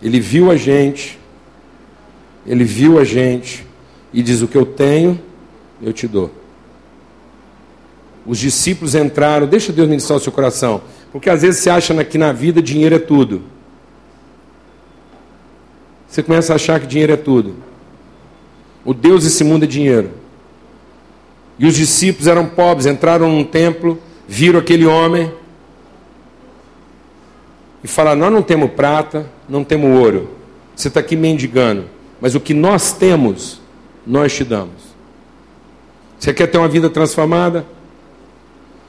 Ele viu a gente, ele viu a gente e diz: O que eu tenho, eu te dou. Os discípulos entraram, deixa Deus ministrar o seu coração. Porque às vezes você acha que na vida dinheiro é tudo. Você começa a achar que dinheiro é tudo. O Deus desse mundo é dinheiro. E os discípulos eram pobres, entraram num templo, viram aquele homem e falaram: Nós não temos prata, não temos ouro. Você está aqui mendigando. Mas o que nós temos, nós te damos. Você quer ter uma vida transformada?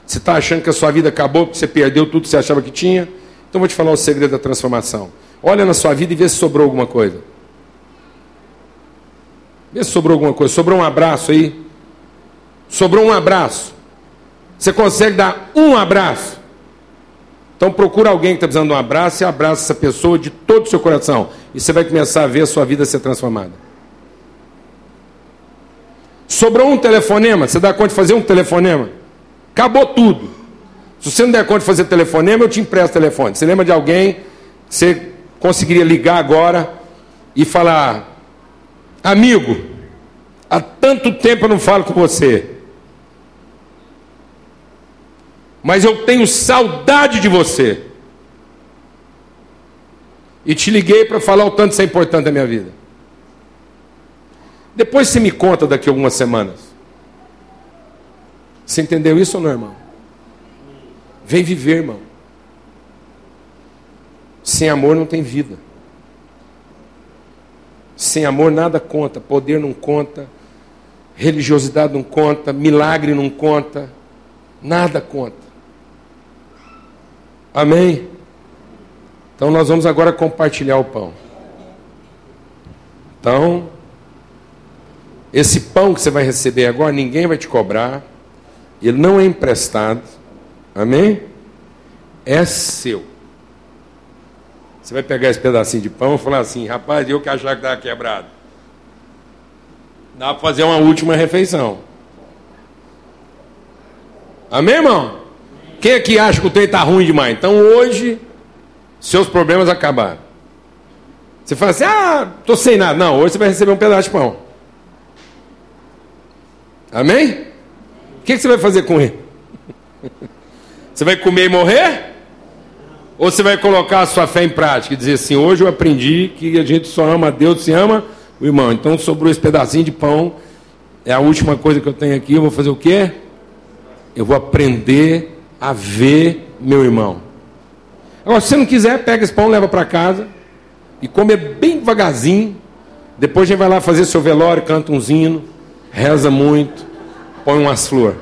Você está achando que a sua vida acabou porque você perdeu tudo que você achava que tinha? Então vou te falar o segredo da transformação. Olha na sua vida e vê se sobrou alguma coisa. Vê se sobrou alguma coisa. Sobrou um abraço aí. Sobrou um abraço. Você consegue dar um abraço. Então procura alguém que está precisando de um abraço e abraça essa pessoa de todo o seu coração. E você vai começar a ver a sua vida ser transformada. Sobrou um telefonema. Você dá conta de fazer um telefonema? Acabou tudo. Se você não der conta de fazer telefonema, eu te empresto telefone. Você lembra de alguém que você conseguiria ligar agora e falar: Amigo, há tanto tempo eu não falo com você. Mas eu tenho saudade de você. E te liguei para falar o tanto isso é importante na minha vida. Depois você me conta daqui a algumas semanas. Você entendeu isso ou não, irmão? Vem viver, irmão. Sem amor não tem vida. Sem amor nada conta, poder não conta, religiosidade não conta, milagre não conta, nada conta. Amém? Então nós vamos agora compartilhar o pão. Então, esse pão que você vai receber agora, ninguém vai te cobrar. Ele não é emprestado. Amém? É seu. Você vai pegar esse pedacinho de pão e falar assim, rapaz, eu que achava que estava quebrado. Dá para fazer uma última refeição. Amém, irmão? Quem aqui acha que o trem está ruim demais? Então hoje, seus problemas acabaram. Você fala assim, ah, estou sem nada. Não, hoje você vai receber um pedaço de pão. Amém? que, que você vai fazer com ele? Você vai comer e morrer? Ou você vai colocar a sua fé em prática e dizer assim: hoje eu aprendi que a gente só ama Deus se ama o irmão. Então sobrou esse pedacinho de pão, é a última coisa que eu tenho aqui. Eu vou fazer o quê? Eu vou aprender a ver meu irmão. Agora, se você não quiser, pega esse pão, leva para casa e come bem devagarzinho. Depois a gente vai lá fazer seu velório, canta um hino, reza muito põe umas flores.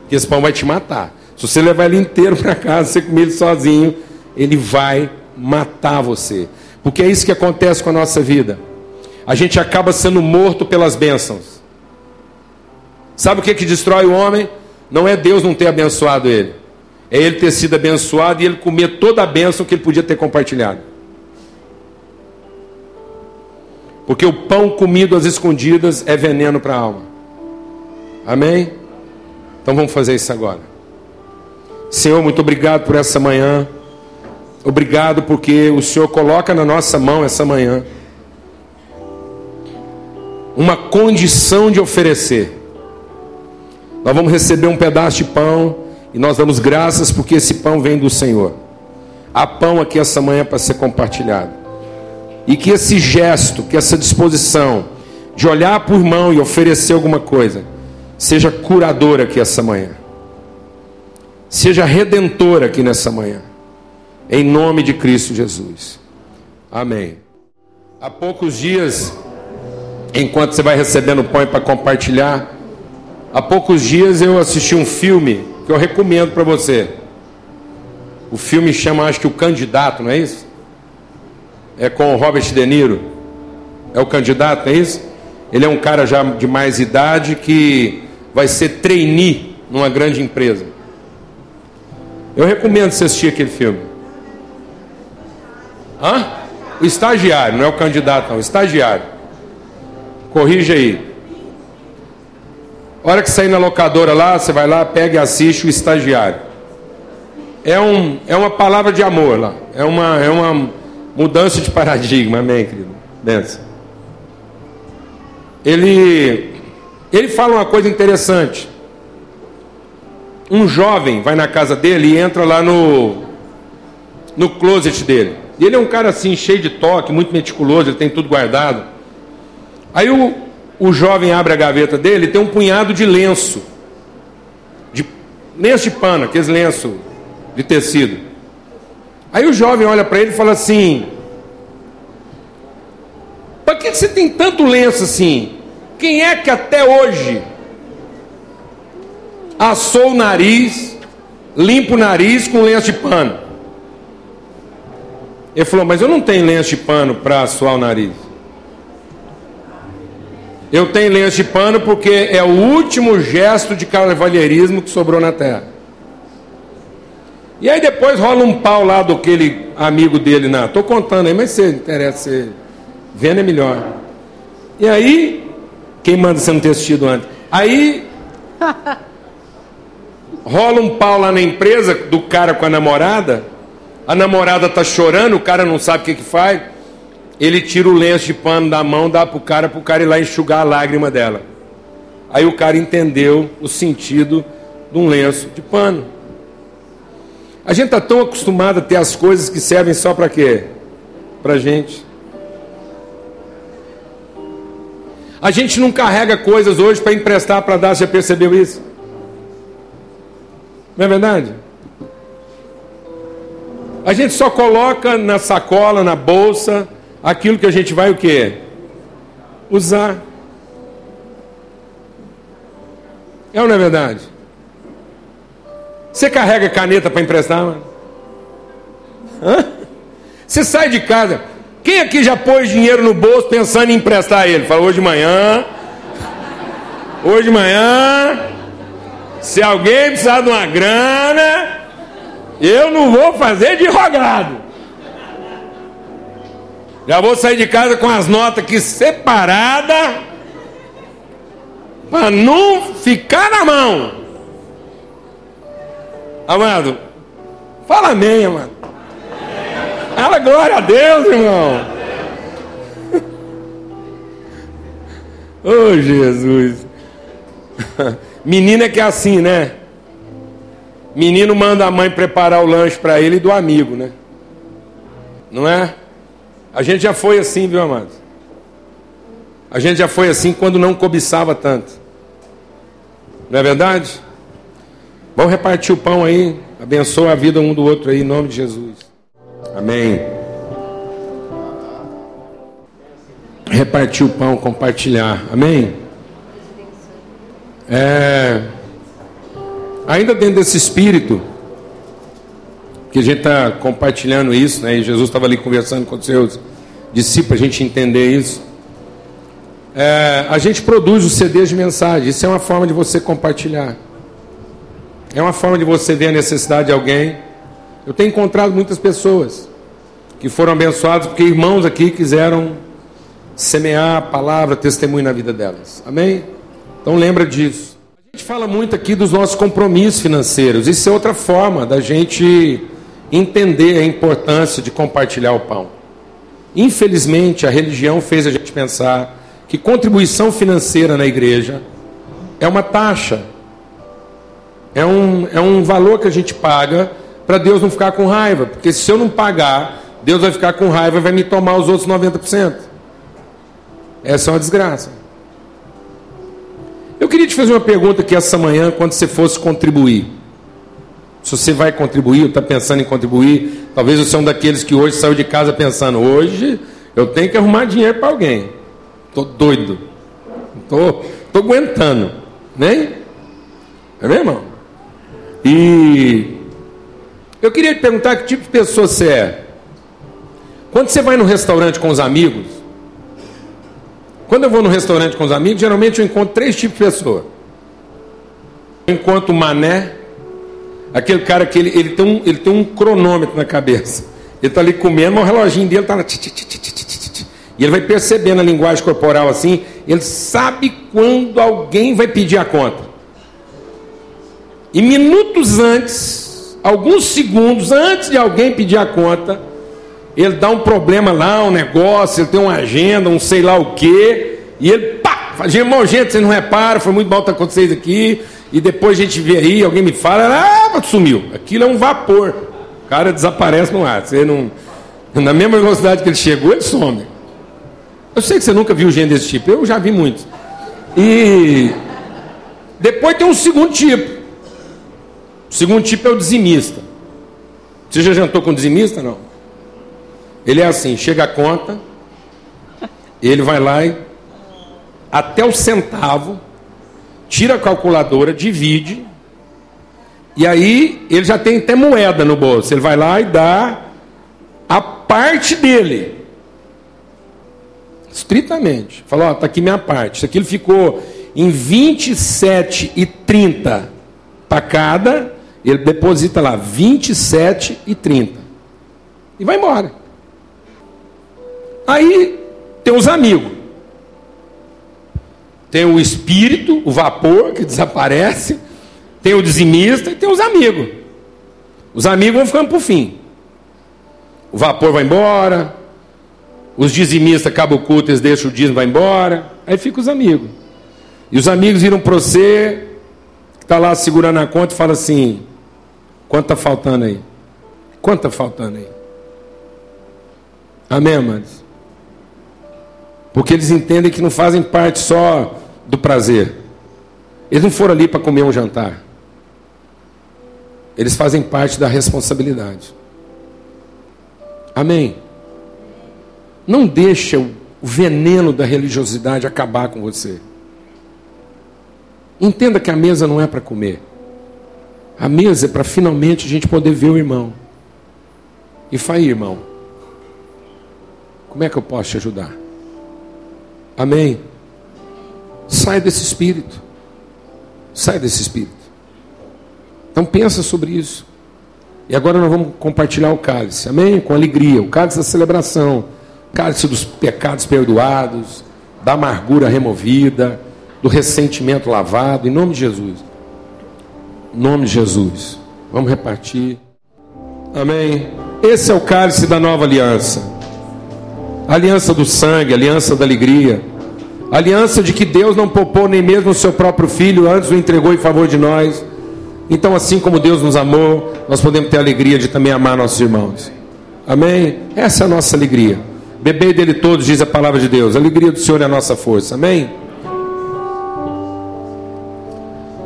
Porque esse pão vai te matar. Se você levar ele inteiro para casa, você comer ele sozinho, ele vai matar você. Porque é isso que acontece com a nossa vida. A gente acaba sendo morto pelas bênçãos. Sabe o que, que destrói o homem? Não é Deus não ter abençoado ele. É ele ter sido abençoado e ele comer toda a bênção que ele podia ter compartilhado. Porque o pão comido às escondidas é veneno para a alma. Amém? Então vamos fazer isso agora. Senhor, muito obrigado por essa manhã. Obrigado porque o Senhor coloca na nossa mão essa manhã uma condição de oferecer. Nós vamos receber um pedaço de pão e nós damos graças porque esse pão vem do Senhor. Há pão aqui essa manhã para ser compartilhado. E que esse gesto, que essa disposição de olhar por mão e oferecer alguma coisa, seja curadora aqui essa manhã. Seja redentora aqui nessa manhã. Em nome de Cristo Jesus. Amém. Há poucos dias, enquanto você vai recebendo pão para compartilhar, há poucos dias eu assisti um filme que eu recomendo para você. O filme chama, acho que o Candidato, não é isso? É com o Robert De Niro. É o candidato, não é isso? Ele é um cara já de mais idade que vai ser trainee numa grande empresa. Eu recomendo você assistir aquele filme. Hã? O estagiário, não é o candidato, não, o estagiário. Corrija aí. Hora que sair na locadora lá, você vai lá, pega e assiste o estagiário é, um, é uma palavra de amor lá. É uma, é uma mudança de paradigma, amém, querido? Benção. Ele, ele fala uma coisa interessante. Um jovem vai na casa dele e entra lá no, no closet dele. Ele é um cara assim, cheio de toque, muito meticuloso, ele tem tudo guardado. Aí o, o jovem abre a gaveta dele tem um punhado de lenço. De, lenço de pano, aqueles lenços de tecido. Aí o jovem olha para ele e fala assim: Para que você tem tanto lenço assim? Quem é que até hoje assou o nariz, limpa o nariz com lenço de pano? Ele falou: Mas eu não tenho lenço de pano para assoar o nariz. Eu tenho lenço de pano porque é o último gesto de cavalheirismo que sobrou na terra. E aí depois rola um pau lá do aquele amigo dele na. Tô contando aí, mas você interessa, você vendo é melhor. E aí, quem manda você não ter assistido antes? Aí rola um pau lá na empresa do cara com a namorada. A namorada tá chorando, o cara não sabe o que, que faz. Ele tira o lenço de pano da mão, dá pro cara, pro cara ir lá enxugar a lágrima dela. Aí o cara entendeu o sentido de um lenço de pano. A gente está tão acostumado a ter as coisas que servem só para quê? Para gente. A gente não carrega coisas hoje para emprestar para dar, já percebeu isso? Não é verdade? A gente só coloca na sacola, na bolsa, aquilo que a gente vai o quê? Usar. É ou não é verdade? Você carrega caneta para emprestar, mano? Hã? Você sai de casa. Quem aqui já pôs dinheiro no bolso pensando em emprestar ele? Fala, hoje de manhã. Hoje de manhã. Se alguém precisar de uma grana, eu não vou fazer de rogado. Já vou sair de casa com as notas aqui separadas. Para não ficar na mão. Amado, fala amém, amado. Fala glória a Deus, irmão. Oh, Jesus. Menina é que é assim, né? Menino manda a mãe preparar o lanche para ele e do amigo, né? Não é? A gente já foi assim, viu, amado? A gente já foi assim quando não cobiçava tanto. Não é verdade? Vamos repartir o pão aí. Abençoa a vida um do outro aí, em nome de Jesus. Amém. Repartir o pão, compartilhar. Amém. É, ainda dentro desse espírito, que a gente está compartilhando isso, né? E Jesus estava ali conversando com os seus discípulos, a gente entender isso. É, a gente produz os CDs de mensagem. Isso é uma forma de você compartilhar. É uma forma de você ver a necessidade de alguém. Eu tenho encontrado muitas pessoas que foram abençoadas porque irmãos aqui quiseram semear a palavra, testemunho na vida delas. Amém? Então lembra disso. A gente fala muito aqui dos nossos compromissos financeiros. Isso é outra forma da gente entender a importância de compartilhar o pão. Infelizmente, a religião fez a gente pensar que contribuição financeira na igreja é uma taxa, é um, é um valor que a gente paga para Deus não ficar com raiva, porque se eu não pagar, Deus vai ficar com raiva e vai me tomar os outros 90%. Essa é uma desgraça. Eu queria te fazer uma pergunta aqui essa manhã, quando você fosse contribuir. Se você vai contribuir, está pensando em contribuir, talvez você é um daqueles que hoje saiu de casa pensando: hoje eu tenho que arrumar dinheiro para alguém. Estou doido. Estou tô, tô aguentando. Nem? É meu irmão? E eu queria te perguntar que tipo de pessoa você é. Quando você vai no restaurante com os amigos, quando eu vou no restaurante com os amigos, geralmente eu encontro três tipos de pessoa. Eu encontro o mané, aquele cara que ele, ele, tem um, ele tem um cronômetro na cabeça. Ele está ali comendo, mas o reloginho dele está lá. E ele vai percebendo a linguagem corporal assim, ele sabe quando alguém vai pedir a conta. E minutos antes, alguns segundos antes de alguém pedir a conta, ele dá um problema lá, um negócio, ele tem uma agenda, um sei lá o quê, e ele, faz, irmão, gente, vocês não reparam, foi muito bom estar com vocês aqui, e depois a gente vê aí, alguém me fala, ah, sumiu. Aquilo é um vapor. O cara desaparece no ar. Você não. Na mesma velocidade que ele chegou, ele some. Eu sei que você nunca viu gente desse tipo, eu já vi muitos. E depois tem um segundo tipo. O segundo tipo é o dizimista. Você já jantou com dizimista? Não. Ele é assim, chega a conta, ele vai lá e até o centavo, tira a calculadora, divide, e aí ele já tem até moeda no bolso. Ele vai lá e dá a parte dele. Estritamente. Fala, ó, tá aqui minha parte. Isso aqui ele ficou em 27,30 para cada, ele deposita lá 27,30 e vai embora. Aí tem os amigos. Tem o espírito, o vapor que desaparece, tem o dizimista e tem os amigos. Os amigos vão ficando o fim. O vapor vai embora, os dizimistas acabam o culto, eles deixam o dízimo vai embora, aí fica os amigos. E os amigos viram para você, que está lá segurando a conta e fala assim: quanto está faltando aí? Quanto está faltando aí? Amém, amados? Porque eles entendem que não fazem parte só do prazer. Eles não foram ali para comer um jantar. Eles fazem parte da responsabilidade. Amém. Não deixa o veneno da religiosidade acabar com você. Entenda que a mesa não é para comer. A mesa é para finalmente a gente poder ver o irmão. E fala, irmão, como é que eu posso te ajudar? Amém. Sai desse espírito. Sai desse espírito. Então pensa sobre isso. E agora nós vamos compartilhar o cálice. Amém? Com alegria. O cálice da celebração. O cálice dos pecados perdoados, da amargura removida, do ressentimento lavado, em nome de Jesus. Em nome de Jesus. Vamos repartir. Amém. Esse é o cálice da nova aliança aliança do sangue, aliança da alegria, aliança de que Deus não poupou nem mesmo o seu próprio filho, antes o entregou em favor de nós. Então, assim como Deus nos amou, nós podemos ter a alegria de também amar nossos irmãos. Amém? Essa é a nossa alegria. Bebei dele todos, diz a palavra de Deus. A alegria do Senhor é a nossa força. Amém?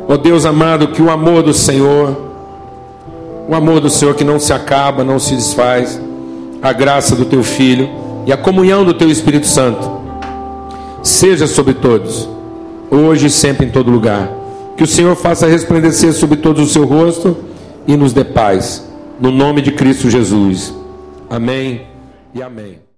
Ó oh Deus amado, que o amor do Senhor, o amor do Senhor que não se acaba, não se desfaz, a graça do teu Filho e a comunhão do Teu Espírito Santo seja sobre todos, hoje e sempre em todo lugar. Que o Senhor faça resplandecer sobre todos o seu rosto e nos dê paz. No nome de Cristo Jesus. Amém e amém.